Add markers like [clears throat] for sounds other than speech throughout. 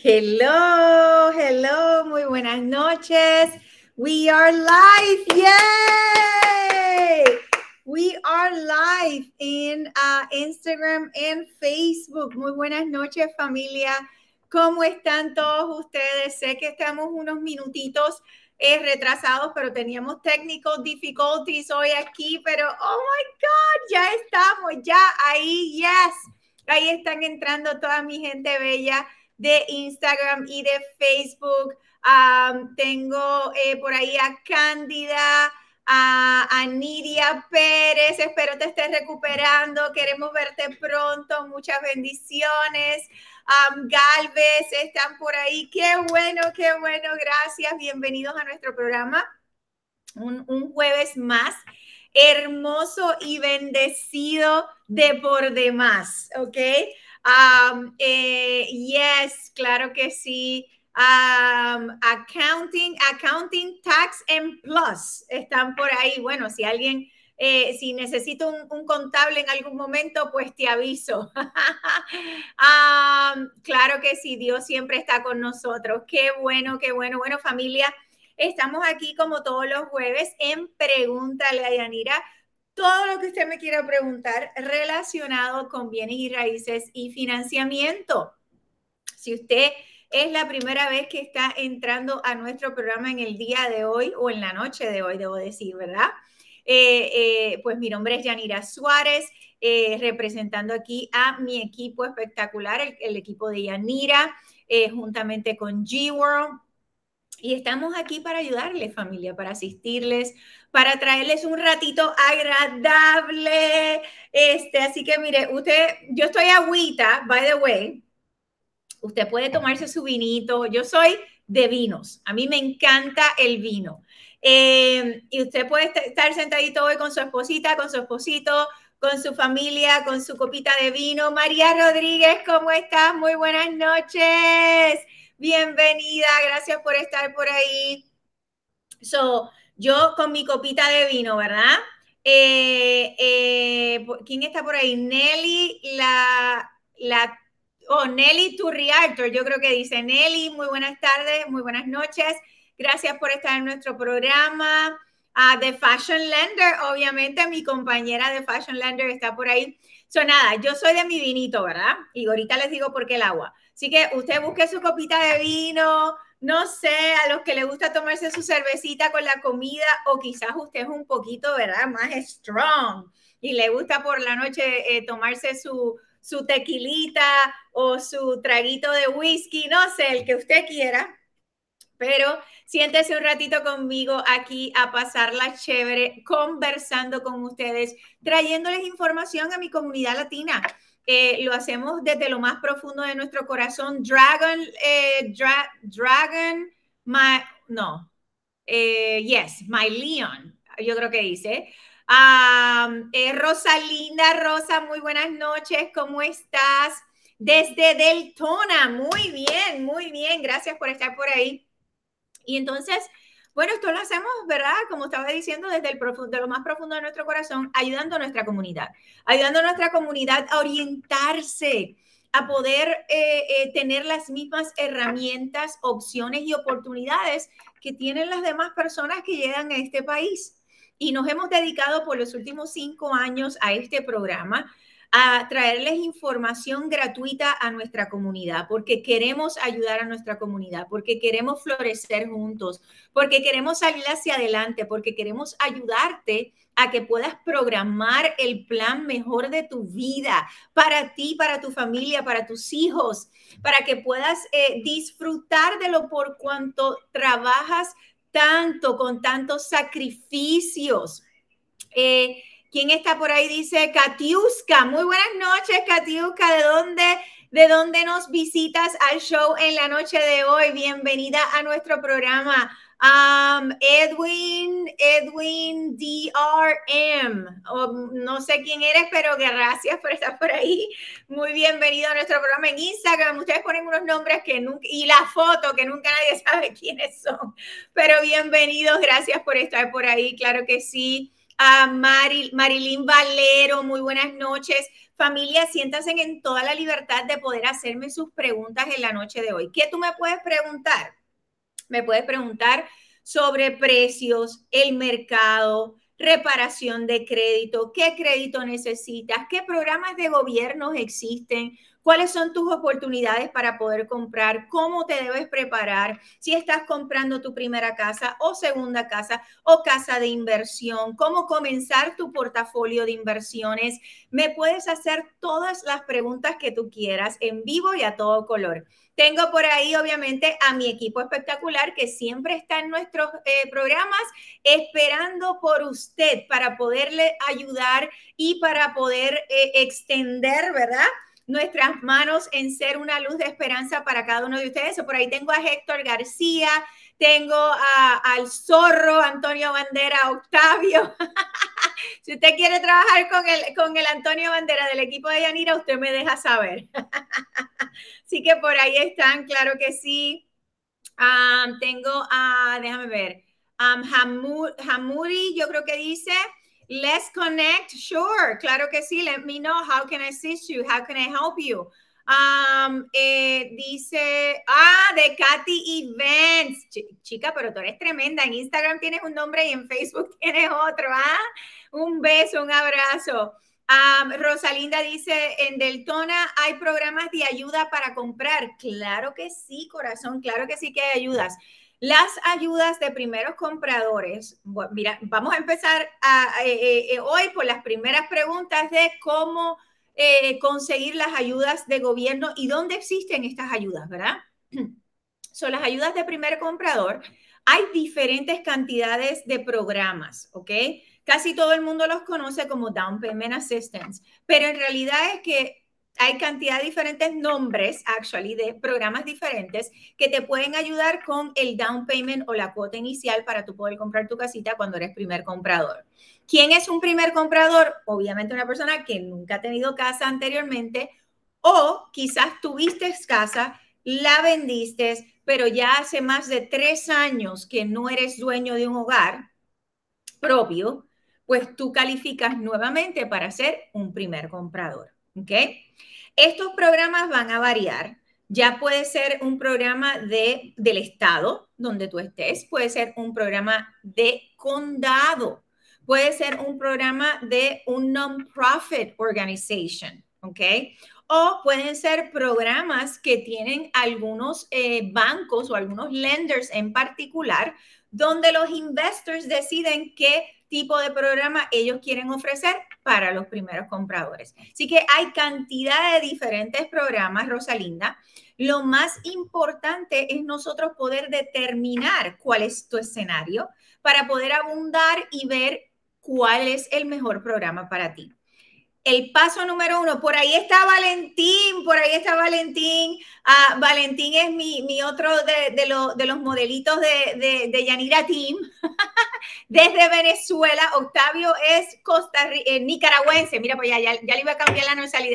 Hello, hello, muy buenas noches. We are live, yay! We are live in uh, Instagram and Facebook. Muy buenas noches, familia. ¿Cómo están todos ustedes? Sé que estamos unos minutitos eh, retrasados, pero teníamos technical difficulties hoy aquí, pero oh my God, ya estamos, ya ahí, yes. Ahí están entrando toda mi gente bella de Instagram y de Facebook. tengo eh, por ahí a Cándida, a, Nidia Pérez. Espero te estés recuperando. Queremos verte pronto. Muchas bendiciones. Galvez están por ahí. Qué bueno, qué bueno. Gracias. Bienvenidos a nuestro programa. Un, un jueves más hermoso y bendecido de por demás, ¿ok? Um, eh, yes, claro que sí. Um, accounting, accounting, tax and plus están por ahí. Bueno, si alguien, eh, si necesito un, contable en algún momento, pues te aviso. [laughs] um, claro que sí, Dios siempre está con nosotros. Qué bueno, qué bueno. Bueno, familia, estamos aquí como todos los jueves en Pregúntale a Yanira todo lo que usted me quiera preguntar relacionado con bienes y raíces y financiamiento. Si usted es la primera vez que está entrando a nuestro programa en el día de hoy o en la noche de hoy, debo decir, ¿verdad? Eh, eh, pues mi nombre es Yanira Suárez, eh, representando aquí a mi equipo espectacular, el, el equipo de Yanira, juntamente con G-World. Y estamos aquí para ayudarles, familia, para asistirles, para traerles un ratito agradable. Este, así que mire, usted, yo estoy agüita, by the way. Usted puede tomarse su vinito. Yo soy de vinos. A mí me encanta el vino. Em, y usted puede estar sentadito hoy con su esposita, con su esposito, con su familia, con su copita de vino. María Rodríguez, ¿cómo estás? Muy buenas noches. Bienvenida, gracias por estar por ahí. So, yo con mi copita de vino, ¿verdad? Eh, eh, ¿Quién está por ahí? Nelly, la, la, oh, Nelly Turrialtor, yo creo que dice Nelly, muy buenas tardes, muy buenas noches. Gracias por estar en nuestro programa. Uh, The Fashion Lender, obviamente mi compañera de Fashion Lender está por ahí. So, nada, yo soy de mi vinito, ¿verdad? Y ahorita les digo por qué el agua. Así que usted busque su copita de vino, no sé, a los que le gusta tomarse su cervecita con la comida o quizás usted es un poquito, ¿verdad? Más strong y le gusta por la noche eh, tomarse su, su tequilita o su traguito de whisky, no sé, el que usted quiera. Pero siéntese un ratito conmigo aquí a pasarla chévere, conversando con ustedes, trayéndoles información a mi comunidad latina. Eh, lo hacemos desde lo más profundo de nuestro corazón. Dragon, eh, Dragon, my, no, eh, yes, my Leon, yo creo que dice. Rosalinda, Rosa, muy buenas noches, ¿cómo estás? Desde Deltona, muy bien, muy bien, gracias por estar por ahí. Y entonces, bueno, esto lo hacemos, ¿verdad? Como estaba diciendo, desde el profundo, lo más profundo de nuestro corazón, ayudando a nuestra comunidad, ayudando a nuestra comunidad a orientarse, a poder eh, eh, tener las mismas herramientas, opciones y oportunidades que tienen las demás personas que llegan a este país. Y nos hemos dedicado por los últimos cinco años a este programa a traerles información gratuita a nuestra comunidad, porque queremos ayudar a nuestra comunidad, porque queremos florecer juntos, porque queremos salir hacia adelante, porque queremos ayudarte a que puedas programar el plan mejor de tu vida para ti, para tu familia, para tus hijos, para que puedas eh, disfrutar de lo por cuanto trabajas tanto, con tantos sacrificios. Eh, ¿Quién está por ahí? Dice Katiuska. Muy buenas noches, Katiuska. ¿De dónde, ¿De dónde nos visitas al show en la noche de hoy? Bienvenida a nuestro programa. Um, Edwin, Edwin DRM. no sé quién eres, pero gracias por estar por ahí. Muy bienvenido a nuestro programa en Instagram. Ustedes ponen unos nombres que nunca, y la foto que nunca nadie [laughs] sabe quiénes son. Pero bienvenidos, gracias por estar por ahí, claro que sí. A Marilyn Valero, muy buenas noches. Familia, siéntanse en toda la libertad de poder hacerme sus preguntas en la noche de hoy. ¿Qué tú me puedes preguntar? Me puedes preguntar sobre precios, el mercado, reparación de crédito, qué crédito necesitas, qué programas de gobierno existen, cuáles son tus oportunidades para poder comprar, cómo te debes preparar, si estás comprando tu primera casa o segunda casa o casa de inversión, cómo comenzar tu portafolio de inversiones. Me puedes hacer todas las preguntas que tú quieras en vivo y a todo color. Tengo por ahí, obviamente, a mi equipo espectacular que siempre está en nuestros eh, programas esperando por usted para poderle ayudar y para poder eh, extender, ¿verdad? Nuestras manos en ser una luz de esperanza para cada uno de ustedes. Por ahí tengo a Héctor García, tengo al zorro Antonio Bandera, Octavio. [laughs] si usted quiere trabajar con el, con el Antonio Bandera del equipo de Yanira, usted me deja saber. [laughs] Así que por ahí están, claro que sí. Ah, tengo a, déjame ver, um, Hamuri, yo creo que dice, Let's connect. Sure, claro que sí. Let me know how can I assist you. How can I help you? Um, eh, dice, ah, de Katy Events. chica, pero tú eres tremenda. En Instagram tienes un nombre y en Facebook [laughs] tienes otro. ¿ah? Un beso, un abrazo. Um, Rosalinda dice, en Deltona hay programas de ayuda para comprar. Claro que sí, corazón, claro que sí que hay ayudas. Las ayudas de primeros compradores. mira, vamos a empezar eh, eh, eh, hoy por las primeras preguntas de cómo conseguir las ayudas de gobierno y dónde existen estas ayudas, ¿verdad? [clears throat] Son las ayudas de primer comprador. Hay diferentes cantidades de programas, ¿ok? Casi todo el mundo los conoce como Down Payment Assistance, pero en realidad es que hay cantidad de diferentes nombres, actually, de programas diferentes que te pueden ayudar con el down payment o la cuota inicial para tú poder comprar tu casita cuando eres primer comprador. ¿Quién es un primer comprador? Obviamente una persona que nunca ha tenido casa anteriormente o quizás tuviste casa, la vendiste, pero ya hace más de tres años que no eres dueño de un hogar propio, pues tú calificas nuevamente para ser un primer comprador. ¿Ok? Estos programas van a variar. Ya puede ser un programa de, del estado donde tú estés, puede ser un programa de condado, puede ser un programa de un non-profit organization, ¿ok? O pueden ser programas que tienen algunos eh, bancos o algunos lenders en particular, donde los investors deciden qué tipo de programa ellos quieren ofrecer para los primeros compradores. Así que hay cantidad de diferentes programas, Rosalinda. Lo más importante es nosotros poder determinar cuál es tu escenario para poder abundar y ver cuál es el mejor programa para ti el paso número uno, por ahí está Valentín, por ahí está Valentín. Ah, Valentín es mi, otro de, los modelitos de, Yanira Team. [laughs] Desde Venezuela, Octavio es Costa eh, nicaragüense. Mira, pues ya, ya, le iba a cambiar la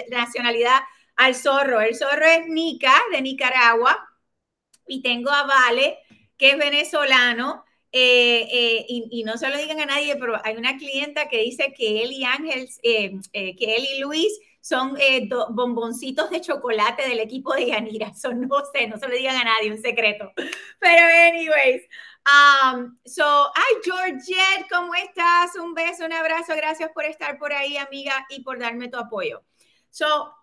nacionalidad al zorro. El zorro es Nica, de Nicaragua. Y tengo a Vale, que es venezolano. Eh, eh, y, no se lo digan a nadie, pero hay una clienta que dice que él y Ángel, eh, que él y Luis son bomboncitos de chocolate del equipo de Yanira. [laughs] Eso no sé, no se lo digan a nadie, un secreto. Pero anyways, um, so, ay, Georgette, ¿cómo estás? Un beso, un abrazo, gracias por estar por ahí, amiga, y por darme tu apoyo. So,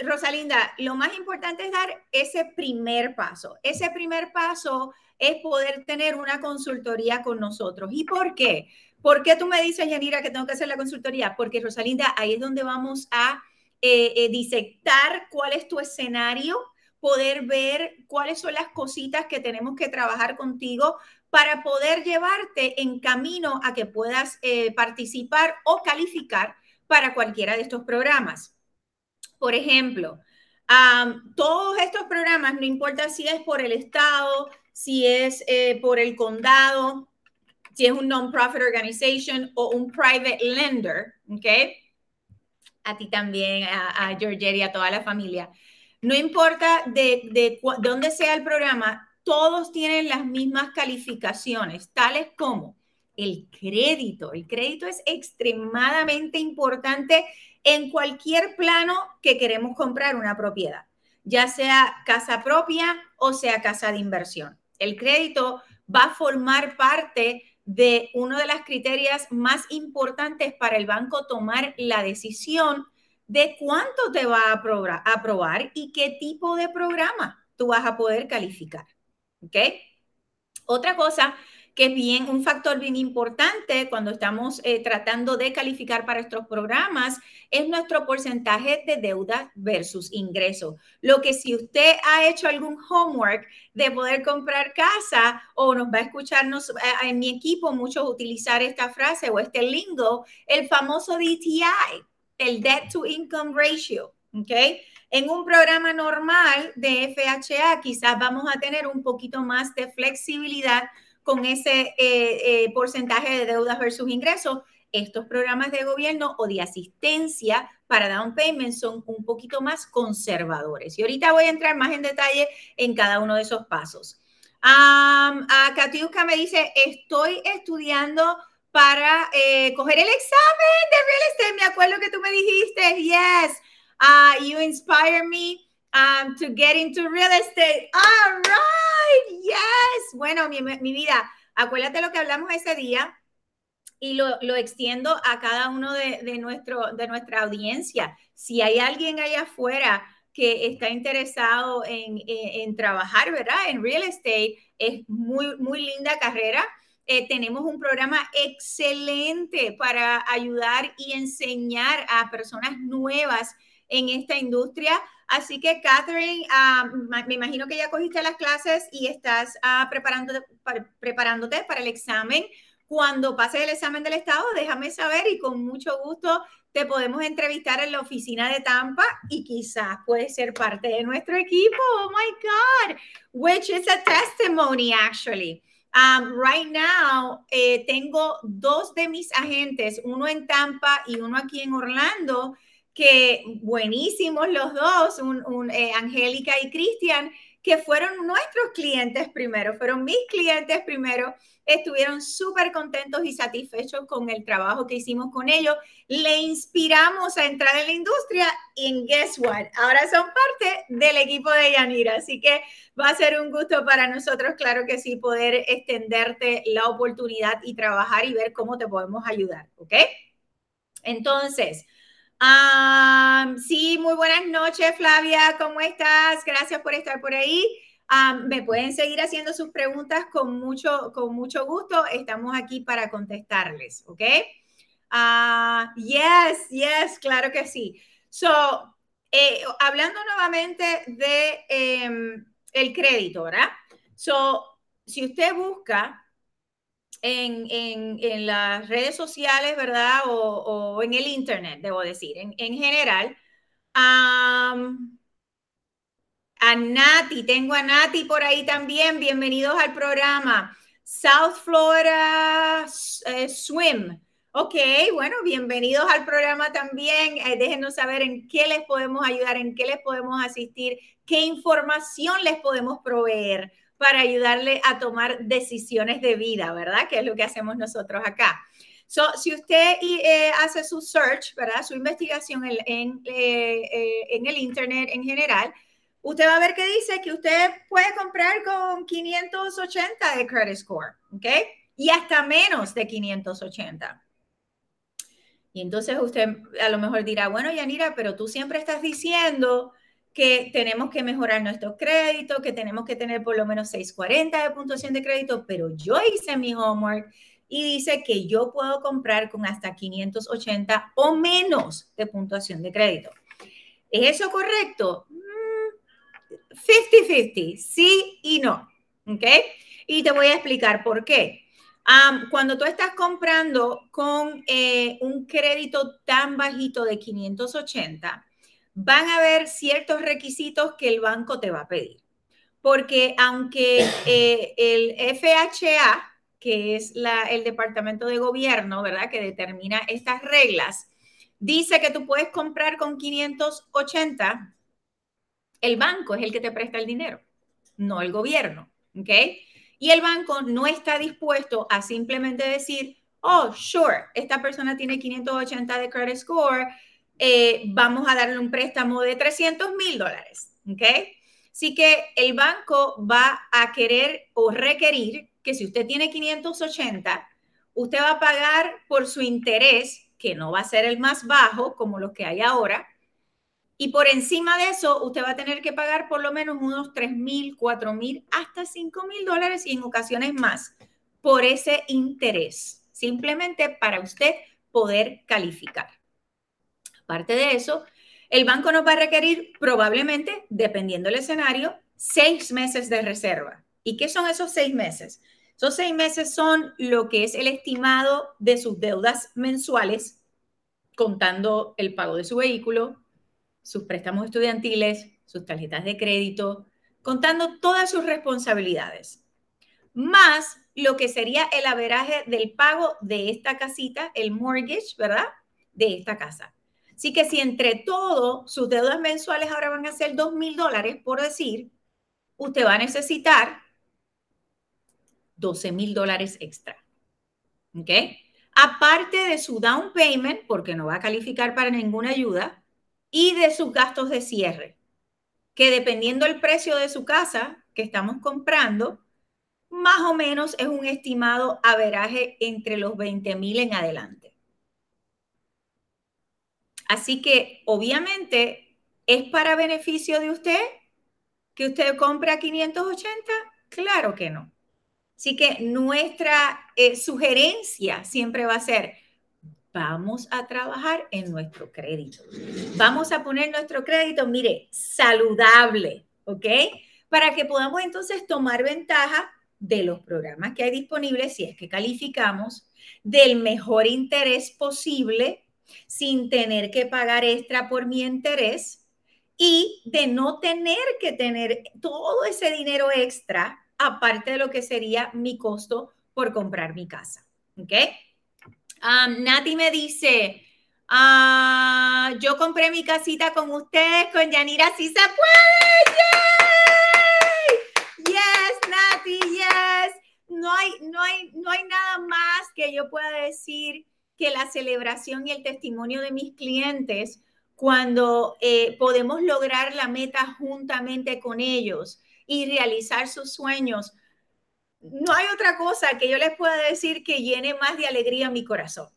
Rosalinda, lo más importante es dar ese primer paso. Ese primer paso es poder tener una consultoría con nosotros. ¿Y por qué? ¿Por qué tú me dices, Yanira, que tengo que hacer la consultoría? Porque, Rosalinda, ahí es donde vamos a eh, eh, disectar cuál es tu escenario, poder ver cuáles son las cositas que tenemos que trabajar contigo para poder llevarte en camino a que puedas eh, participar o calificar para cualquiera de estos programas. Por ejemplo, todos estos programas, no importa si es por el Estado, si es eh, por el condado, si es un non-profit organization o un private lender, ¿ok? A ti también, a, a y a toda la familia. No importa de, de dónde sea el programa, todos tienen las mismas calificaciones, tales como el crédito. El crédito es extremadamente importante en cualquier plano que queremos comprar una propiedad, ya sea casa propia o sea casa de inversión. El crédito va a formar parte de uno de las criterios más importantes para el banco tomar la decisión de cuánto te va a aprobar, y qué tipo de programa tú vas a poder calificar. ¿Ok? Otra cosa que es bien un factor bien importante cuando estamos eh, tratando de calificar para estos programas, es nuestro porcentaje de deuda versus ingreso. Lo que si usted ha hecho algún homework de poder comprar casa o nos va a escucharnos eh, en mi equipo muchos utilizar esta frase o este lingo, el famoso DTI, el Debt to Income Ratio, ¿ok? En un programa normal de FHA quizás vamos a tener un poquito más de flexibilidad con ese eh, eh, porcentaje de deudas versus ingresos. Estos programas de gobierno o de asistencia para down payment son un poquito más conservadores. Y ahorita voy a entrar más en detalle en cada uno de esos pasos. Um, a Katiuska me dice, estoy estudiando para eh, coger el examen de real estate. Me acuerdo que tú me dijiste, yes, uh, you inspire me um, to get into real estate. All right, yes. Bueno, mi, mi vida, acuérdate lo que hablamos ese día y lo, lo extiendo a cada uno de, de, nuestro, de nuestra audiencia. Si hay alguien allá afuera que está interesado en, en, en, trabajar, ¿verdad? En real estate, es muy, muy linda carrera. Eh, tenemos un programa excelente para ayudar y enseñar a personas nuevas en esta industria. Así que, Catherine, ah, me imagino que ya cogiste las clases y estás preparándote, para, preparándote para el examen. Cuando pases el examen del Estado, déjame saber y con mucho gusto te podemos entrevistar en la oficina de Tampa y quizás puedes ser parte de nuestro equipo. Oh my God, which is a testimony actually. Um, right now, eh, tengo dos de mis agentes, uno en Tampa y uno aquí en Orlando, que buenísimos los dos, un, eh, Angélica y Cristian, que fueron nuestros clientes primero, fueron mis clientes primero, estuvieron súper contentos y satisfechos con el trabajo que hicimos con ellos, le inspiramos a entrar en la industria y guess what, ahora son parte del equipo de Yanira, así que va a ser un gusto para nosotros, claro que sí, poder extenderte la oportunidad y trabajar y ver cómo te podemos ayudar, ¿ok? Entonces, Sí, muy buenas noches, Flavia. ¿Cómo estás? Gracias por estar por ahí. Me pueden seguir haciendo sus preguntas con mucho, con mucho gusto. Estamos aquí para contestarles, ¿ok? Uh, yes, yes, claro que sí. So, eh, hablando nuevamente de um, el crédito, ¿verdad? So, si usted busca en, en, las redes sociales, ¿verdad? O, o, en el Internet, debo decir, en, en general. Um, a Nati, tengo a Nati por ahí también. Bienvenidos al programa. South Florida eh, Swim. Ok, bueno, bienvenidos al programa también. Eh, déjenos saber en qué les podemos ayudar, en qué les podemos asistir, qué información les podemos proveer para ayudarle a tomar decisiones de vida, ¿verdad? Que es lo que hacemos nosotros acá. So, si usted eh, hace su search, ¿verdad? Su investigación en, en, eh, eh, en, el Internet en general, usted va a ver que dice que usted puede comprar con 580 de credit score, ¿ok? Y hasta menos de 580. Y entonces usted a lo mejor dirá, bueno, Yanira, pero tú siempre estás diciendo que tenemos que mejorar nuestro crédito, que tenemos que tener por lo menos 640 de puntuación de crédito, pero yo hice mi homework y dice que yo puedo comprar con hasta 580 o menos de puntuación de crédito. ¿Es eso correcto? 50-50, mm, sí y no. ¿Ok? Y te voy a explicar por qué. Cuando tú estás comprando con eh, un crédito tan bajito de 580, van a haber ciertos requisitos que el banco te va a pedir. Porque aunque [coughs] eh, el FHA, que es la, el departamento de gobierno, ¿verdad? Que determina estas reglas, dice que tú puedes comprar con 580, el banco es el que te presta el dinero, no el gobierno, ¿ok? Y el banco no está dispuesto a simplemente decir, oh, sure, esta persona tiene 580 de credit score, eh, vamos a darle un préstamo de 300 mil dólares, ¿ok? Así que el banco va a querer o requerir que si usted tiene 580, usted va a pagar por su interés, que no va a ser el más bajo como los que hay ahora, y por encima de eso, usted va a tener que pagar por lo menos unos 3 mil, 4 mil, hasta 5 mil dólares y en ocasiones más por ese interés, simplemente para usted poder calificar. Aparte de eso, el banco nos va a requerir probablemente, dependiendo del escenario, seis meses de reserva. ¿Y qué son esos seis meses? Esos seis meses son lo que es el estimado de sus deudas mensuales, contando el pago de su vehículo, sus préstamos estudiantiles, sus tarjetas de crédito, contando todas sus responsabilidades, más lo que sería el averaje del pago de esta casita, el mortgage, ¿verdad? De esta casa. Así que si entre todo sus deudas mensuales ahora van a ser dos mil dólares, por decir, usted va a necesitar 12 mil dólares extra. ¿Ok? Aparte de su down payment, porque no va a calificar para ninguna ayuda, y de sus gastos de cierre, que dependiendo del precio de su casa que estamos comprando, más o menos es un estimado averaje entre los 20 mil en adelante. Así que obviamente es para beneficio de usted que usted compre a 580? Claro que no. Así que nuestra eh, sugerencia siempre va a ser, vamos a trabajar en nuestro crédito. Vamos a poner nuestro crédito, mire, saludable, ¿ok? Para que podamos entonces tomar ventaja de los programas que hay disponibles, si es que calificamos, del mejor interés posible, sin tener que pagar extra por mi interés y de no tener que tener todo ese dinero extra, aparte de lo que sería mi costo por comprar mi casa. ¿Ok? Nati me dice, ah, yo compré mi casita con ustedes, con Yanira, si se puede. ¡Yay! Yes, Nati, yes. No hay, no, hay, no hay nada más que yo pueda decir que la celebración y el testimonio de mis clientes cuando eh, podemos lograr la meta juntamente con ellos y realizar sus sueños no hay otra cosa que yo les pueda decir que llene más de alegría mi corazón.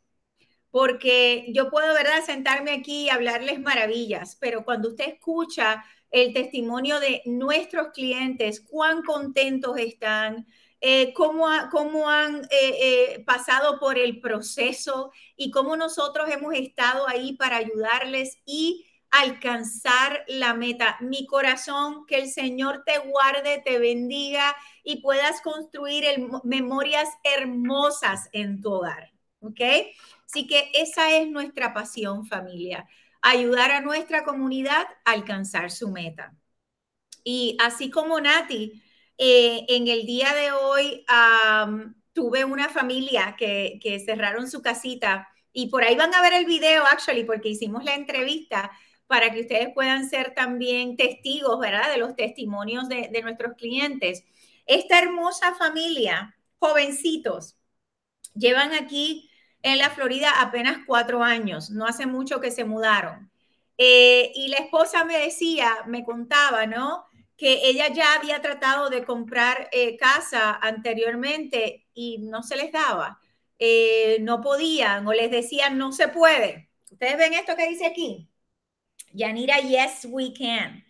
Porque yo puedo, ¿verdad?, sentarme aquí y hablarles maravillas, pero cuando usted escucha el testimonio de nuestros clientes, cuán contentos están, eh, cómo, han eh, eh, pasado por el proceso y cómo nosotros hemos estado ahí para ayudarles y alcanzar la meta. Mi corazón, que el Señor te guarde, te bendiga y puedas construir memorias hermosas en tu hogar. ¿Ok? Así que esa es nuestra pasión, familia. Ayudar a nuestra comunidad a alcanzar su meta. Y así como Nati, eh, en el día de hoy tuve una familia que, cerraron su casita y por ahí van a ver el video, actually, porque hicimos la entrevista para que ustedes puedan ser también testigos, ¿verdad? De los testimonios de, nuestros clientes. Esta hermosa familia, jovencitos, llevan aquí en la Florida apenas cuatro años, no hace mucho que se mudaron. Eh, y la esposa me decía, me contaba, ¿no? Que ella ya había tratado de comprar eh, casa anteriormente y no se les daba, eh, no podían o les decían no se puede. Ustedes ven esto que dice aquí. Yanira, yes, we can.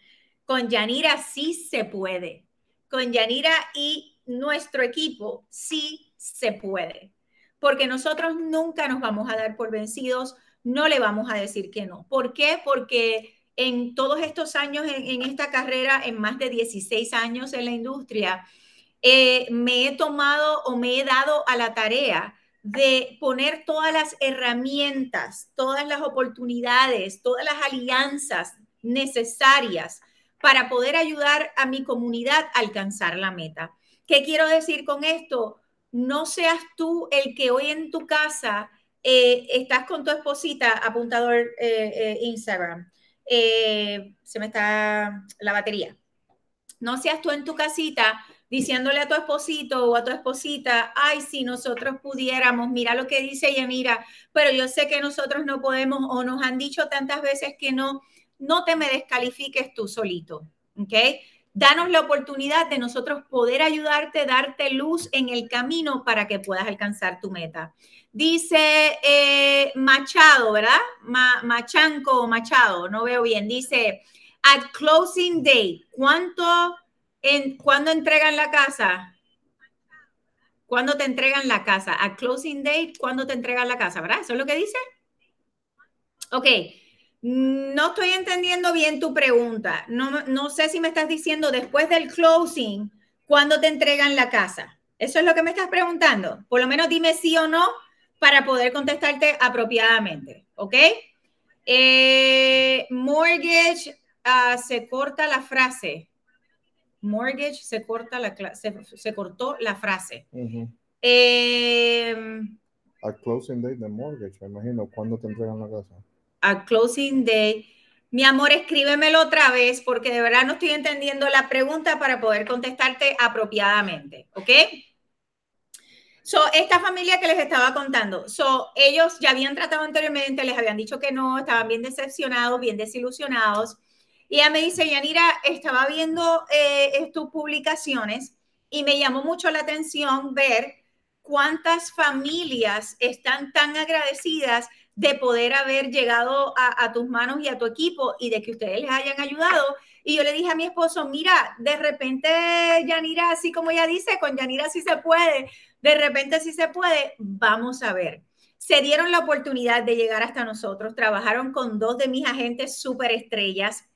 Con Yanira sí se puede. Con Yanira y nuestro equipo sí se puede. Porque nosotros nunca nos vamos a dar por vencidos, no le vamos a decir que no. ¿Por qué? Porque en todos estos años, en, esta carrera, en más de 16 años en la industria, eh, me he tomado o me he dado a la tarea de poner todas las herramientas, todas las oportunidades, todas las alianzas necesarias para poder ayudar a mi comunidad a alcanzar la meta. ¿Qué quiero decir con esto? No seas tú el que hoy en tu casa eh, estás con tu esposita, apuntador eh, eh, se me está la batería. No seas tú en tu casita diciéndole a tu esposito o a tu esposita, ay, si nosotros pudiéramos, mira lo que dice ella, mira, pero yo sé que nosotros no podemos o nos han dicho tantas veces que no, no te me descalifiques tú solito, ¿ok? Danos la oportunidad de nosotros poder ayudarte, darte luz en el camino para que puedas alcanzar tu meta. Dice eh, Machado, ¿verdad? Machanco o Machado, no veo bien. Dice, at closing day, ¿cuánto, en, ¿cuándo entregan la casa? ¿Cuándo te entregan la casa? At closing date, ¿cuándo te entregan la casa? ¿Verdad? ¿Eso es lo que dice? Ok. No estoy entendiendo bien tu pregunta. No, no sé si me estás diciendo después del closing, ¿cuándo te entregan la casa? Eso es lo que me estás preguntando. Por lo menos dime sí o no para poder contestarte apropiadamente, ¿ok? Eh, mortgage, uh, se corta la frase. Mortgage, se corta la se, se cortó la frase. Uh -huh. eh, a closing date de mortgage, me imagino, ¿cuándo te entregan la casa? A closing day. Mi amor, escríbemelo otra vez porque de verdad no estoy entendiendo la pregunta para poder contestarte apropiadamente, ¿ok? So, esta familia que les estaba contando, so, ellos ya habían tratado anteriormente, les habían dicho que no, estaban bien decepcionados, bien desilusionados. Y ella me dice, Yanira, estaba viendo eh, tus publicaciones y me llamó mucho la atención ver cuántas familias están tan agradecidas de poder haber llegado a, a, tus manos y a tu equipo y de que ustedes les hayan ayudado. Y yo le dije a mi esposo, mira, de repente Yanira, así como ella dice, con Yanira sí se puede, de repente, si se puede, vamos a ver. Se dieron la oportunidad de llegar hasta nosotros, trabajaron con dos de mis agentes súper estrellas,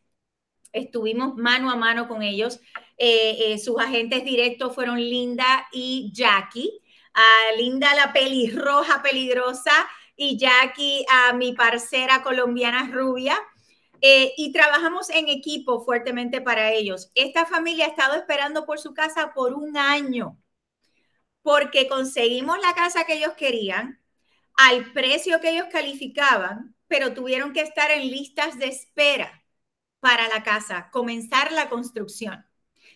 estuvimos mano a mano con ellos. Eh, eh, sus agentes directos fueron Linda y Jackie. Uh, Linda la pelirroja peligrosa y Jackie a mi parcera colombiana rubia. Eh, y trabajamos en equipo fuertemente para ellos. Esta familia ha estado esperando por su casa por un año porque conseguimos la casa que ellos querían al precio que ellos calificaban, pero tuvieron que estar en listas de espera para la casa, comenzar la construcción.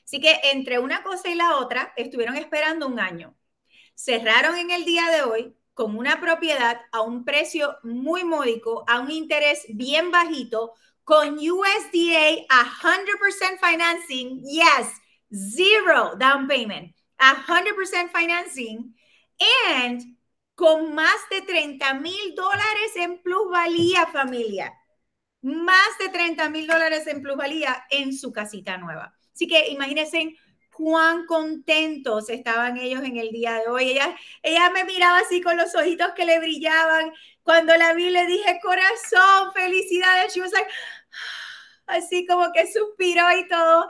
Así que entre una cosa y la otra estuvieron esperando un año. Cerraron en el día de hoy con una propiedad a un precio muy módico, a un interés bien bajito, con USDA 100% financing, yes, zero down payment. 100% financing and con más de 30 mil dólares en plusvalía, familia. Más de 30 mil dólares en plusvalía en su casita nueva. Así que imagínense cuán contentos estaban ellos en el día de hoy. Ella, ella me miraba así con los ojitos que le brillaban. Cuando la vi le dije, corazón, felicidades. She was like, [sighs] así como que suspiró y todo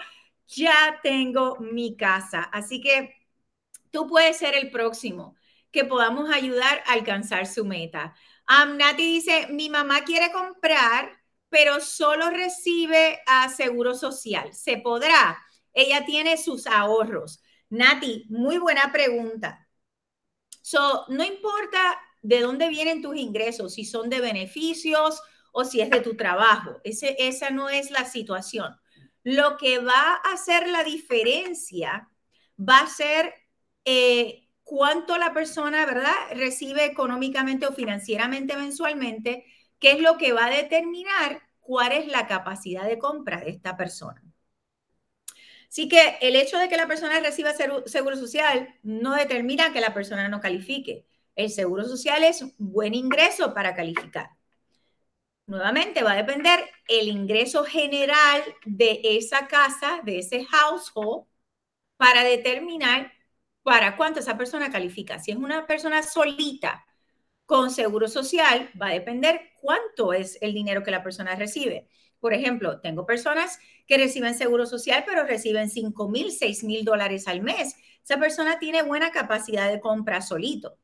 ya tengo mi casa. Así que tú puedes ser el próximo que podamos ayudar a alcanzar su meta. Um, Nati dice, mi mamá quiere comprar, pero solo recibe a seguro social. ¿Se podrá? Ella tiene sus ahorros. Nati, muy buena pregunta. So, no importa de dónde vienen tus ingresos, si son de beneficios o si es de tu trabajo. Esa no es la situación. Lo que va a hacer la diferencia va a ser eh, cuánto la persona, ¿verdad?, recibe económicamente o financieramente mensualmente, que es lo que va a determinar cuál es la capacidad de compra de esta persona. Así que el hecho de que la persona reciba seguro social no determina que la persona no califique. El seguro social es un buen ingreso para calificar. Nuevamente va a depender el ingreso general de esa casa, de ese household, para determinar para cuánto esa persona califica. Si es una persona solita con seguro social, va a depender cuánto es el dinero que la persona recibe. Por ejemplo, tengo personas que reciben seguro social, pero reciben 5 mil, 6 mil dólares al mes. Esa persona tiene buena capacidad de compra solito.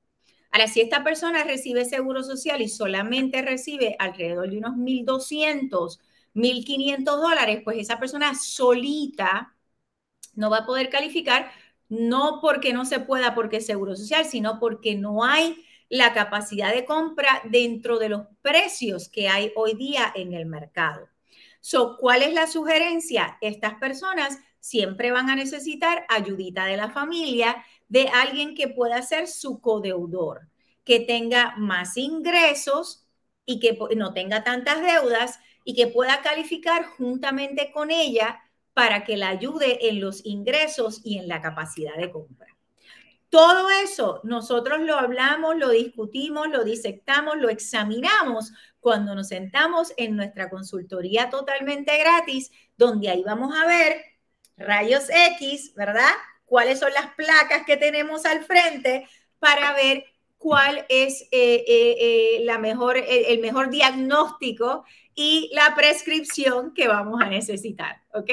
Ahora, si esta persona recibe seguro social y solamente recibe alrededor de unos 1.200, 1.500 dólares, pues esa persona solita no va a poder calificar, no porque no se pueda porque es seguro social, sino porque no hay la capacidad de compra dentro de los precios que hay hoy día en el mercado. So, ¿Cuál es la sugerencia? Estas personas siempre van a necesitar ayudita de la familia, de alguien que pueda ser su codeudor, que tenga más ingresos y que no tenga tantas deudas y que pueda calificar juntamente con ella para que la ayude en los ingresos y en la capacidad de compra. Todo eso nosotros lo hablamos, lo discutimos, lo disectamos, lo examinamos cuando nos sentamos en nuestra consultoría totalmente gratis, donde ahí vamos a ver rayos X, ¿verdad? Cuáles son las placas que tenemos al frente para ver cuál es eh, eh, eh, la mejor, el mejor diagnóstico y la prescripción que vamos a necesitar, ¿ok?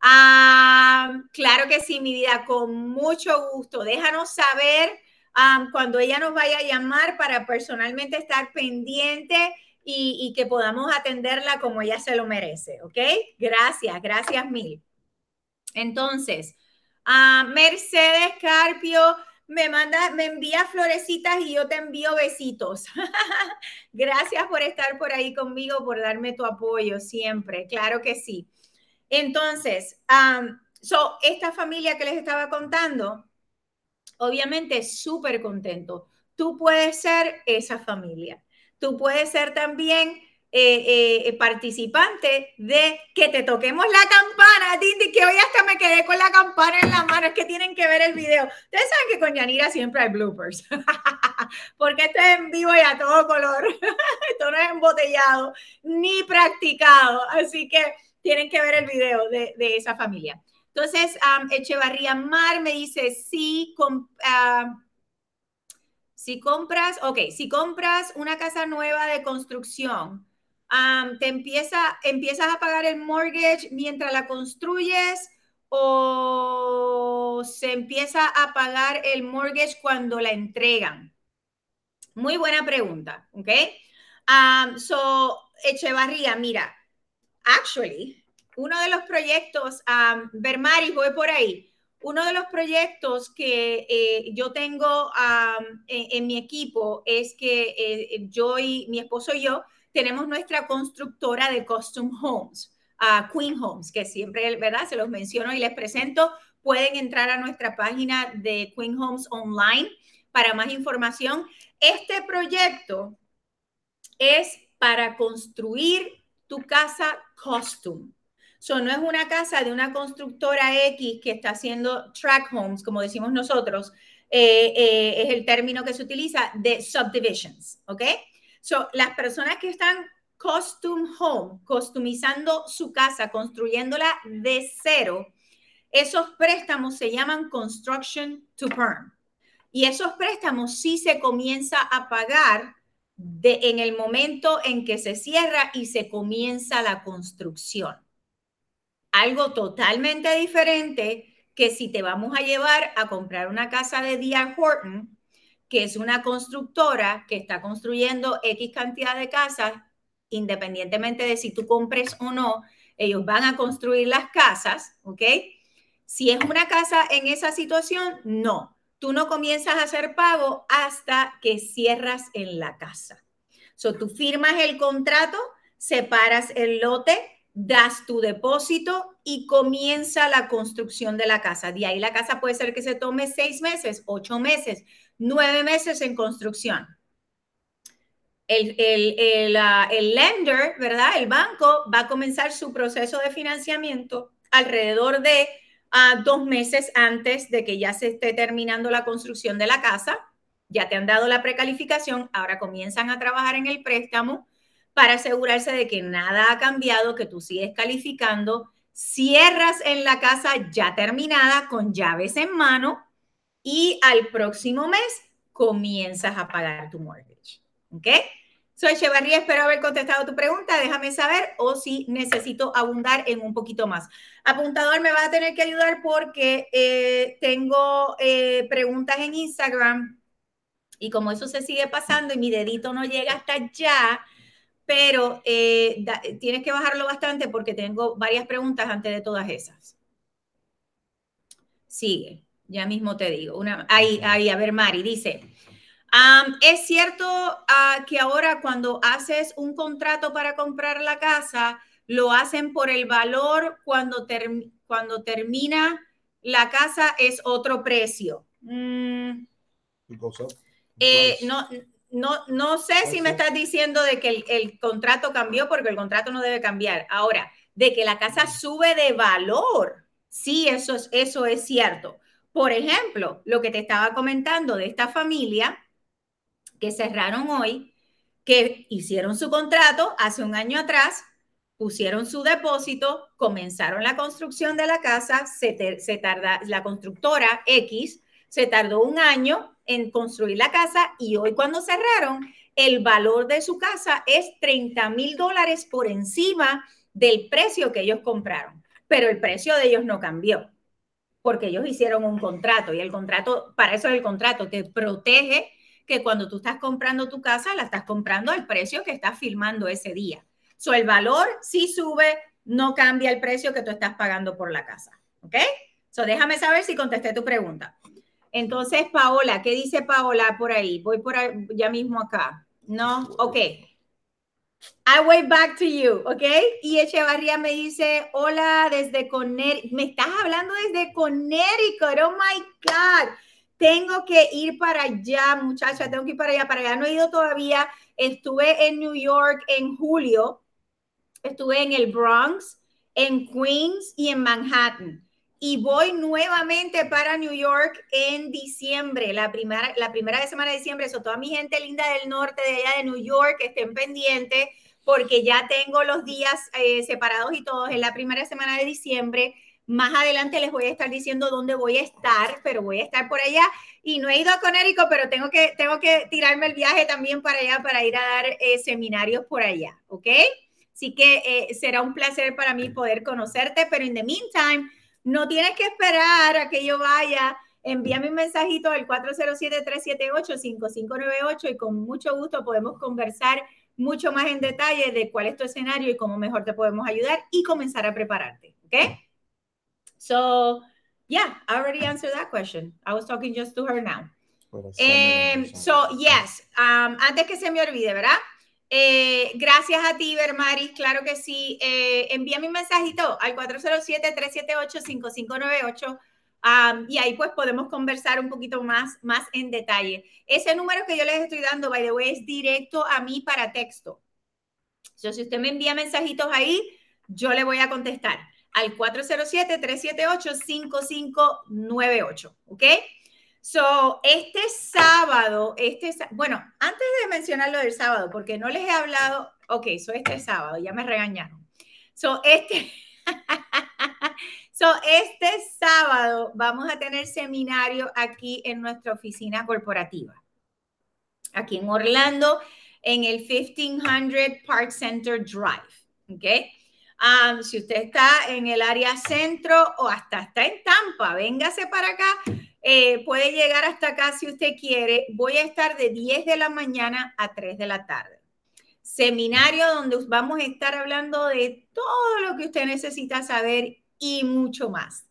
Ah, claro que sí, mi vida, con mucho gusto. Déjanos saber cuando ella nos vaya a llamar para personalmente estar pendiente y, que podamos atenderla como ella se lo merece, ¿ok? Gracias, gracias mil. Entonces, Mercedes Carpio me manda, me envía florecitas y yo te envío besitos. [laughs] gracias por estar por ahí conmigo, por darme tu apoyo siempre, claro que sí. Entonces, so, esta familia que les estaba contando, obviamente súper contento. Tú puedes ser esa familia. Tú puedes ser también eh, eh, participante de que te toquemos la campana, Dindy, que hoy hasta me quedé con la campana en la mano, es que tienen que ver el video. Ustedes saben que con Yanira siempre hay bloopers, [laughs] porque esto es en vivo y a todo color, [laughs] esto no es embotellado ni practicado, así que tienen que ver el video de, de esa familia. Entonces, Echevarría Mar me dice, si compras, ok, si compras una casa nueva de construcción, te empieza, empiezas a pagar el mortgage mientras la construyes o se empieza a pagar el mortgage cuando la entregan. Muy buena pregunta, ¿ok? so, Echevarría, mira, actually, uno de los proyectos, um, Bermari, voy por ahí, uno de los proyectos que eh, yo tengo en, mi equipo es que eh, yo y mi esposo y yo tenemos nuestra constructora de custom homes, Queen Homes, que siempre, ¿verdad? Se los menciono y les presento. Pueden entrar a nuestra página de Queen Homes Online para más información. Este proyecto es para construir tu casa custom. So, no es una casa de una constructora X que está haciendo track homes, como decimos nosotros, eh, eh, es el término que se utiliza de subdivisions, ¿ok? So, las personas que están custom home, customizando su casa, construyéndola de cero, esos préstamos se llaman construction to perm. Y esos préstamos sí se comienza a pagar en el momento en que se cierra y se comienza la construcción algo totalmente diferente que si te vamos a llevar a comprar una casa de D.R. Horton, que es una constructora que está construyendo X cantidad de casas, independientemente de si tú compres o no, ellos van a construir las casas, ¿ok? Si es una casa en esa situación, no. Tú no comienzas a hacer pago hasta que cierras en la casa. So, tú firmas el contrato, separas el lote, das tu depósito y comienza la construcción de la casa. De ahí la casa puede ser que se tome seis meses, ocho meses, nueve meses en construcción. El, el, el, lender, ¿verdad? El banco va a comenzar su proceso de financiamiento alrededor de ah, dos meses antes de que ya se esté terminando la construcción de la casa. Ya te han dado la precalificación, ahora comienzan a trabajar en el préstamo para asegurarse de que nada ha cambiado, que tú sigues calificando, cierras en la casa ya terminada con llaves en mano y al próximo mes comienzas a pagar tu mortgage. ¿Ok? Soy Echevarría, espero haber contestado tu pregunta. Déjame saber o si necesito abundar en un poquito más. Apuntador, me va a tener que ayudar porque eh, tengo eh, preguntas en Instagram y como eso se sigue pasando y mi dedito no llega hasta allá, pero eh, tienes que bajarlo bastante porque tengo varias preguntas antes de todas esas. Sigue, ya mismo te digo. Una, ahí, ahí, a ver, Mari dice, es cierto ah, que ahora cuando haces un contrato para comprar la casa, lo hacen por el valor cuando, cuando termina la casa es otro precio. Mm. Eh, no, no, no sé si me estás diciendo de que el, contrato cambió porque el contrato no debe cambiar. Ahora, de que la casa sube de valor, sí, eso es, eso es cierto. Por ejemplo, lo que te estaba comentando de esta familia que cerraron hoy, que hicieron su contrato hace un año atrás, pusieron su depósito, comenzaron la construcción de la casa, se, se tarda, la constructora X se tardó un año en construir la casa y hoy cuando cerraron, el valor de su casa es 30 mil dólares por encima del precio que ellos compraron. Pero el precio de ellos no cambió porque ellos hicieron un contrato y el contrato, para eso es el contrato, te protege que cuando tú estás comprando tu casa, la estás comprando al precio que estás firmando ese día. So, el valor sí sube, no cambia el precio que tú estás pagando por la casa. ¿Ok? So, déjame saber si contesté tu pregunta. Entonces, Paola, ¿qué dice Paola por ahí? Voy por ahí, ya mismo acá. No, ok. I wait back to you, ¿ok? Y Echevarría me dice, hola desde Connecticut. Me estás hablando desde Connecticut. Oh my God. Tengo que ir para allá, muchacha. Tengo que ir para allá. Para allá no he ido todavía. Estuve en New York en julio. Estuve en el Bronx, en Queens y en Manhattan y voy nuevamente para New York en diciembre, la primera, la primera semana de diciembre. Eso, toda mi gente linda del norte, de allá de New York, estén pendientes porque ya tengo los días eh, separados y todos en la primera semana de diciembre. Más adelante les voy a estar diciendo dónde voy a estar, pero voy a estar por allá. Y no he ido a Conérico, pero tengo que, tengo que tirarme el viaje también para allá para ir a dar eh, seminarios por allá, ¿ok? Así que eh, será un placer para mí poder conocerte, pero en the meantime, no tienes que esperar a que yo vaya. Envíame un mensajito al 407-378-5598 y con mucho gusto podemos conversar mucho más en detalle de cuál es tu escenario y cómo mejor te podemos ayudar y comenzar a prepararte. ¿Ok? So, yeah, I already answered that question. I was talking just to her now. Um, so, yes, um, antes que se me olvide, ¿verdad? Eh, gracias a ti, Bermaris, claro que sí. Eh, envía mi mensajito al 407-378-5598 y ahí pues podemos conversar un poquito más, más en detalle. Ese número que yo les estoy dando, by the way, es directo a mí para texto. si usted me envía mensajitos ahí, yo le voy a contestar al 407-378-5598, ¿ok? So, este sábado, este, bueno, antes de mencionar lo del sábado, porque no les he hablado, ok, so este sábado, ya me regañaron. So, este, [laughs] so, este sábado vamos a tener seminario aquí en nuestra oficina corporativa, aquí en Orlando, en el 1500 Park Center Drive, ok. Um, si usted está en el área centro o hasta está en Tampa, véngase para acá eh, puede llegar hasta acá si usted quiere. Voy a estar de 10 de la mañana a 3 de la tarde. Seminario donde vamos a estar hablando de todo lo que usted necesita saber y mucho más.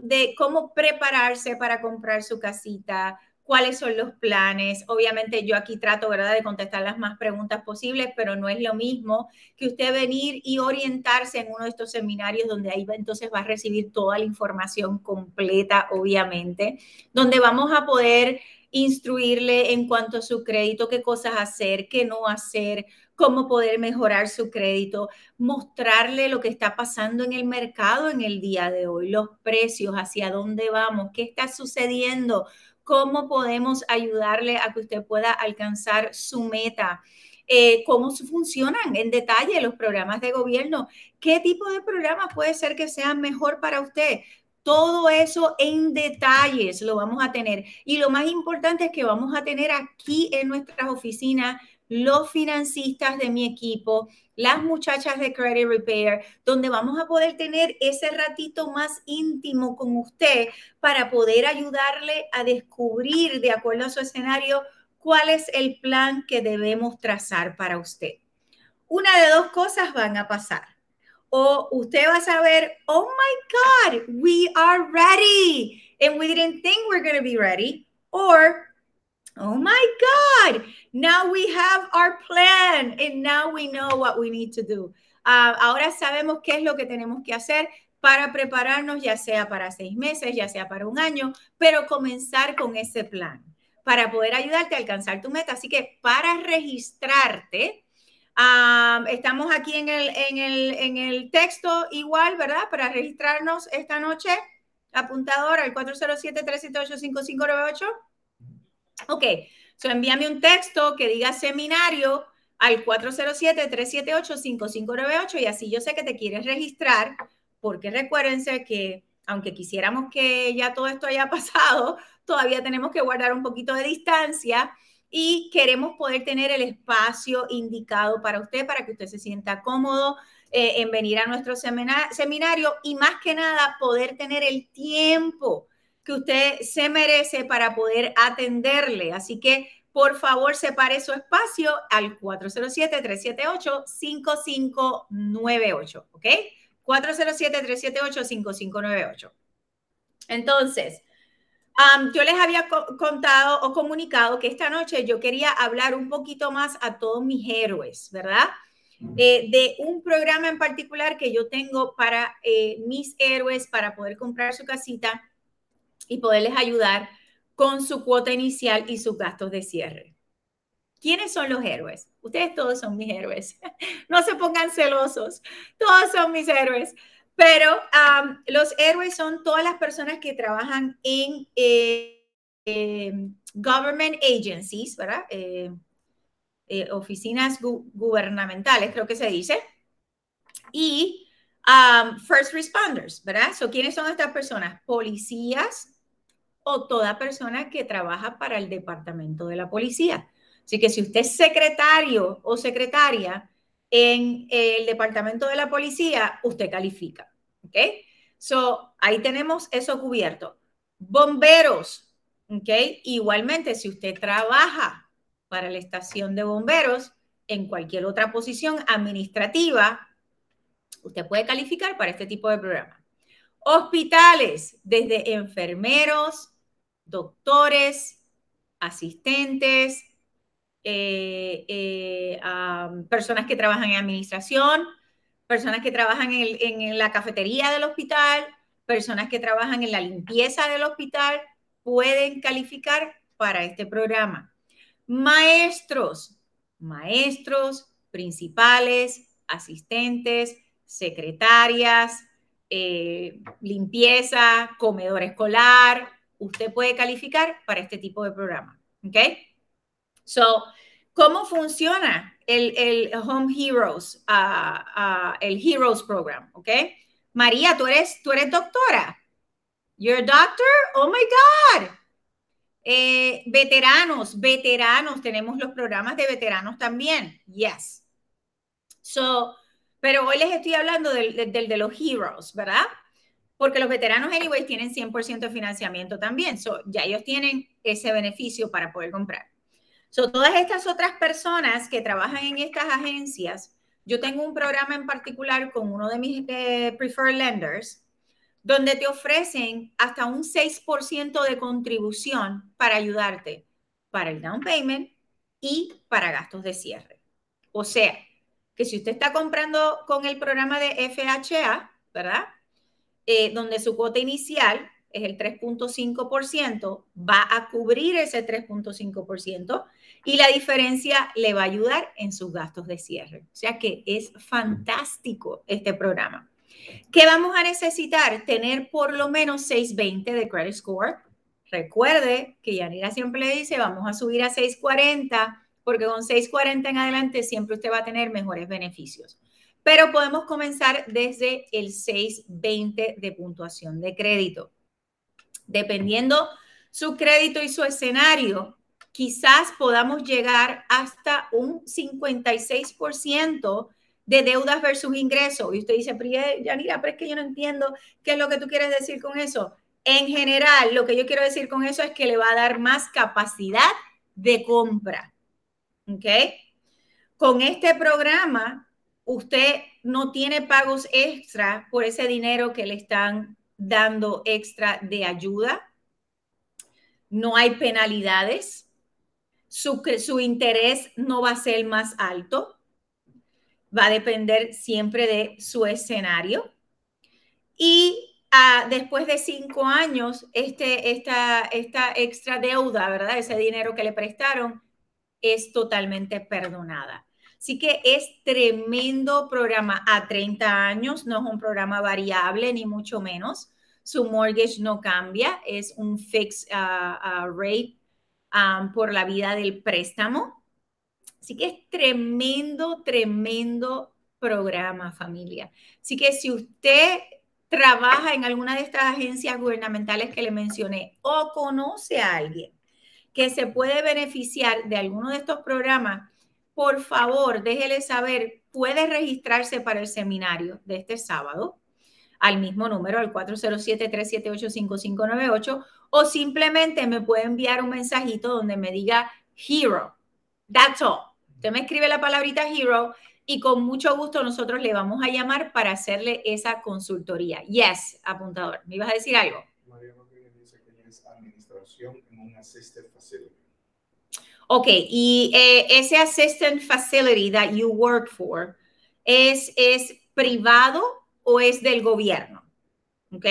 de cómo prepararse para comprar su casita, cuáles son los planes. Obviamente yo aquí trato, ¿verdad?, de contestar las más preguntas posibles, pero no es lo mismo que usted venir y orientarse en uno de estos seminarios donde ahí entonces va a recibir toda la información completa, obviamente, donde vamos a poder instruirle en cuanto a su crédito, qué cosas hacer, qué no hacer, cómo poder mejorar su crédito, mostrarle lo que está pasando en el mercado en el día de hoy, los precios, hacia dónde vamos, qué está sucediendo cómo podemos ayudarle a que usted pueda alcanzar su meta. Eh, cómo funcionan en detalle los programas de gobierno, qué tipo de programas puede ser que sean mejor para usted. Todo eso en detalles lo vamos a tener. Y lo más importante es que vamos a tener aquí en nuestras oficinas los financistas de mi equipo, las muchachas de Credit Repair, donde vamos a poder tener ese ratito más íntimo con usted para poder ayudarle a descubrir, de acuerdo a su escenario, cuál es el plan que debemos trazar para usted. Una de dos cosas van a pasar. O usted va a saber, oh my God, we are ready. And we didn't think we're going to be ready. Or Oh my God, now we have our plan and now we know what we need to do. Ah, ahora sabemos qué es lo que tenemos que hacer, para prepararnos ya sea para seis meses, ya sea para un año, pero comenzar con ese plan para poder ayudarte a alcanzar tu meta. Así que para registrarte, estamos aquí en el, en, el, en el texto igual, ¿verdad? Para registrarnos esta noche, apuntador al 407-378-5598. Ok, so envíame un texto que diga seminario al 407-378-5598 y así yo sé que te quieres registrar, porque recuérdense que aunque quisiéramos que ya todo esto haya [laughs] pasado, todavía tenemos que guardar un poquito de distancia y queremos poder tener el espacio indicado para usted, para que usted se sienta cómodo eh, en venir a nuestro seminario y más que nada poder tener el tiempo que usted se merece para poder atenderle. Así que por favor separe su espacio al 407-378-5598, ¿ok? 407-378-5598. Entonces, yo les había contado o comunicado que esta noche yo quería hablar un poquito más a todos mis héroes, ¿verdad? Eh, de un programa en particular que yo tengo para eh, mis héroes para poder comprar su casita y poderles ayudar con su cuota inicial y sus gastos de cierre. ¿Quiénes son los héroes? Ustedes todos son mis héroes. [laughs] No se pongan celosos. Todos son mis héroes. Pero los héroes son todas las personas que trabajan en eh, em, government agencies, ¿verdad? Eh, eh, oficinas gubernamentales, creo que se dice. Y first responders, ¿verdad? So, ¿Quiénes son estas personas? Policías o toda persona que trabaja para el departamento de la policía. Así que si usted es secretario o secretaria en el departamento de la policía, usted califica. ¿Ok? So, ahí tenemos eso cubierto. Bomberos. ¿Ok? Igualmente, si usted trabaja para la estación de bomberos en cualquier otra posición administrativa, usted puede calificar para este tipo de programa. Hospitales, desde enfermeros, doctores, asistentes, eh, eh, personas que trabajan en administración, personas que trabajan en, la cafetería del hospital, personas que trabajan en la limpieza del hospital, pueden calificar para este programa. Maestros, maestros, principales, asistentes, secretarias, eh, limpieza, comedor escolar, usted puede calificar para este tipo de programa. ¿Ok? So, ¿cómo funciona el, Home Heroes, el Heroes Program? ¿Ok? María, tú eres, tú eres doctora. You're a doctor? Oh my God. Eh, veteranos, veteranos, tenemos los programas de veteranos también. Yes. So, pero hoy les estoy hablando del, del de los heroes, ¿verdad? Porque los veteranos, anyways, tienen 100% de financiamiento también. So, ya ellos tienen ese beneficio para poder comprar. So, todas estas otras personas que trabajan en estas agencias, yo tengo un programa en particular con uno de mis eh, preferred lenders, donde te ofrecen hasta un 6% de contribución para ayudarte para el down payment y para gastos de cierre. O sea, que si usted está comprando con el programa de FHA, ¿verdad? Eh, donde su cuota inicial es el 3.5%, va a cubrir ese 3.5% y la diferencia le va a ayudar en sus gastos de cierre. O sea que es fantástico este programa. ¿Qué vamos a necesitar? Tener por lo menos 620 de credit score. Recuerde que Yanira siempre le dice, vamos a subir a 640, porque con 640 en adelante siempre usted va a tener mejores beneficios pero podemos comenzar desde el 620 de puntuación de crédito. Dependiendo su crédito y su escenario, quizás podamos llegar hasta un 56% de deudas versus ingresos. Y usted dice, Yanira, pero es que yo no entiendo qué es lo que tú quieres decir con eso. En general, lo que yo quiero decir con eso es que le va a dar más capacidad de compra. ¿Ok? Con este programa, usted no tiene pagos extra por ese dinero que le están dando extra de ayuda. No hay penalidades. Su, su interés no va a ser más alto. Va a depender siempre de su escenario. y ah, después de cinco años, este, esta, esta extra deuda, ¿verdad? Ese dinero que le prestaron es totalmente perdonada. Así que es tremendo programa a 30 años, no es un programa variable ni mucho menos. Su mortgage no cambia, es un fixed uh, uh, rate um, por la vida del préstamo. Así que es tremendo, tremendo programa, familia. Así que si usted trabaja en alguna de estas agencias gubernamentales que le mencioné o conoce a alguien que se puede beneficiar de alguno de estos programas, por favor, déjele saber, puede registrarse para el seminario de este sábado al mismo número, al 407-378-5598, o simplemente me puede enviar un mensajito donde me diga Hero. That's all. Usted me escribe la palabrita Hero y con mucho gusto nosotros le vamos a llamar para hacerle esa consultoría. Yes, apuntador. ¿Me ibas a decir algo? María dice que es administración en un assisted facility. Ok, y eh, ese assistant facility that you work for, ¿es, es privado o es del gobierno? ¿Ok?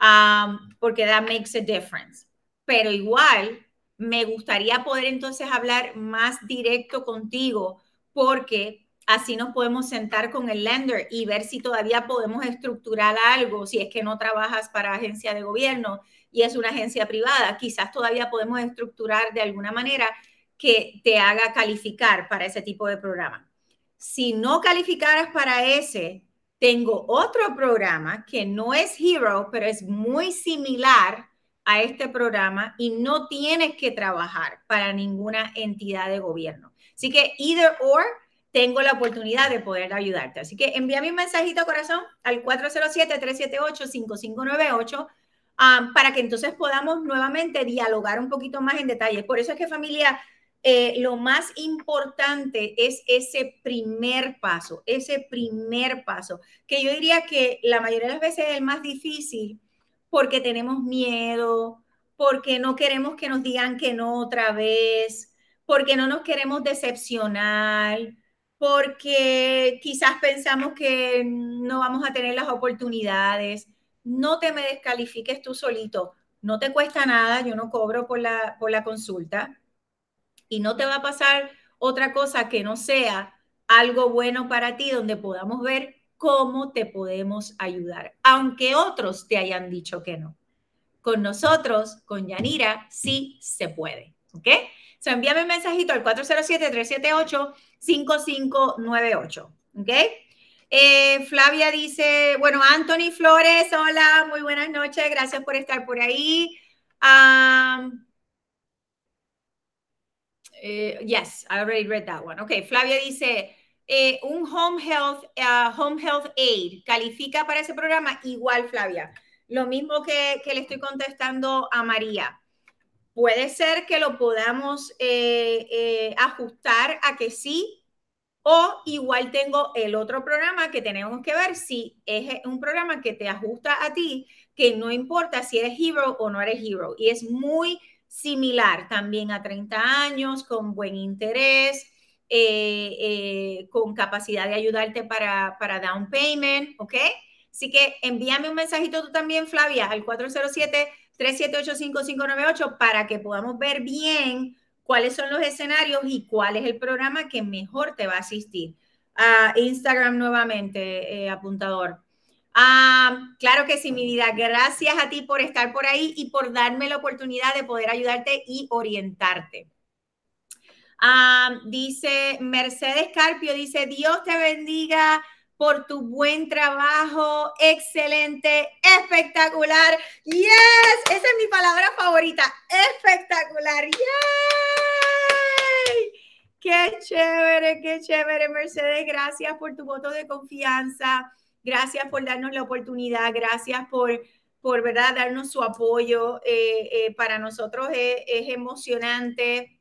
Um, porque that makes a difference. Pero igual, me gustaría poder entonces hablar más directo contigo porque así nos podemos sentar con el lender y ver si todavía podemos estructurar algo, si es que no trabajas para agencia de gobierno y es una agencia privada, quizás todavía podemos estructurar de alguna manera que te haga calificar para ese tipo de programa. Si no calificaras para ese, tengo otro programa que no es Hero, pero es muy similar a este programa y no tienes que trabajar para ninguna entidad de gobierno. Así que either or, tengo la oportunidad de poder ayudarte. Así que envíame un mensajito corazón al 407-378-5598 um, para que entonces podamos nuevamente dialogar un poquito más en detalle. Por eso es que familia, eh, lo más importante es ese primer paso, ese primer paso, que yo diría que la mayoría de las veces es el más difícil porque tenemos miedo, porque no queremos que nos digan que no otra vez, porque no nos queremos decepcionar, porque quizás pensamos que no vamos a tener las oportunidades. No te me descalifiques tú solito. No te cuesta nada, yo no cobro por la, por la consulta y no te va a pasar otra cosa que no sea algo bueno para ti donde podamos ver cómo te podemos ayudar, aunque otros te hayan dicho que no. Con nosotros, con Yanira, sí se puede. ¿Ok? So, envíame un mensajito al 407-378-5598. ¿Ok? Eh, Flavia dice, bueno, Anthony Flores, hola, muy buenas noches, gracias por estar por ahí. Um, eh, yes, I already read that one. Ok, Flavia dice, eh, un Home Health, uh, Home Health Aid califica para ese programa. Igual, Flavia. Lo mismo que, que le estoy contestando a María. Puede ser que lo podamos eh, ajustar a que sí, o igual tengo el otro programa que tenemos que ver si es un programa que te ajusta a ti, que no importa si eres hero o no eres hero. Y es muy similar también a 30 años, con buen interés, eh, eh, con capacidad de ayudarte para, para down payment, ¿ok? Así que envíame un mensajito tú también, Flavia, al 407-378-5598 para que podamos ver bien cuáles son los escenarios y cuál es el programa que mejor te va a asistir. a Instagram nuevamente, eh, apuntador. Ah, claro que sí, mi vida. Gracias a ti por estar por ahí y por darme la oportunidad de poder ayudarte y orientarte. Ah, dice Mercedes Carpio, dice, Dios te bendiga por tu buen trabajo, excelente, espectacular. Yes, esa es mi palabra favorita, espectacular. Yay. Qué chévere, qué chévere, Mercedes. Gracias por tu voto de confianza. Gracias por darnos la oportunidad, gracias por, por verdad, darnos su apoyo. Eh, eh, para nosotros es, emocionante,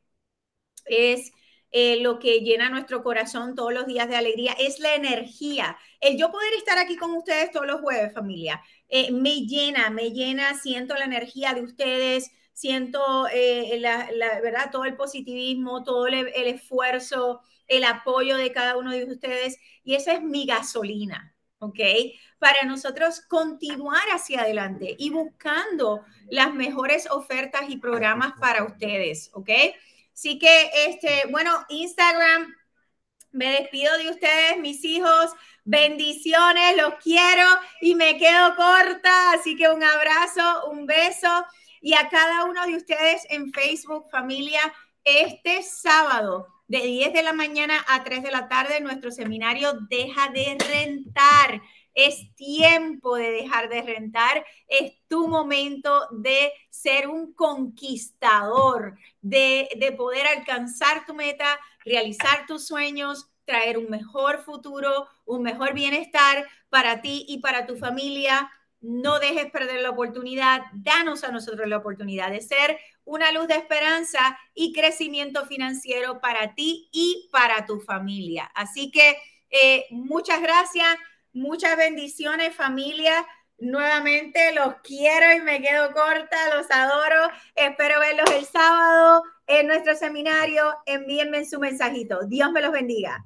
es eh, lo que llena nuestro corazón todos los días de alegría, es la energía. El yo poder estar aquí con ustedes todos los jueves, familia, me llena, me llena, siento la energía de ustedes, siento la, verdad, todo el positivismo, todo el, el esfuerzo, el apoyo de cada uno de ustedes y esa es mi gasolina ¿ok? Para nosotros continuar hacia adelante y buscando las mejores ofertas y programas para ustedes, ¿ok? Así que, este, bueno, Instagram, me despido de ustedes, mis hijos. Bendiciones, los quiero y me quedo corta. Así que un abrazo, un beso. Y a cada uno de ustedes en Facebook, familia, este sábado de 10 de la mañana a 3 de la tarde, nuestro seminario Deja de Rentar. Es tiempo de dejar de rentar. Es tu momento de ser un conquistador, de, de poder alcanzar tu meta, realizar tus sueños, traer un mejor futuro, un mejor bienestar para ti y para tu familia. No dejes perder la oportunidad, danos a nosotros la oportunidad de ser una luz de esperanza y crecimiento financiero para ti y para tu familia. Así que eh, muchas gracias, muchas bendiciones familia. Nuevamente los quiero y me quedo corta, los adoro. Espero verlos el sábado en nuestro seminario. Envíenme su mensajito. Dios me los bendiga.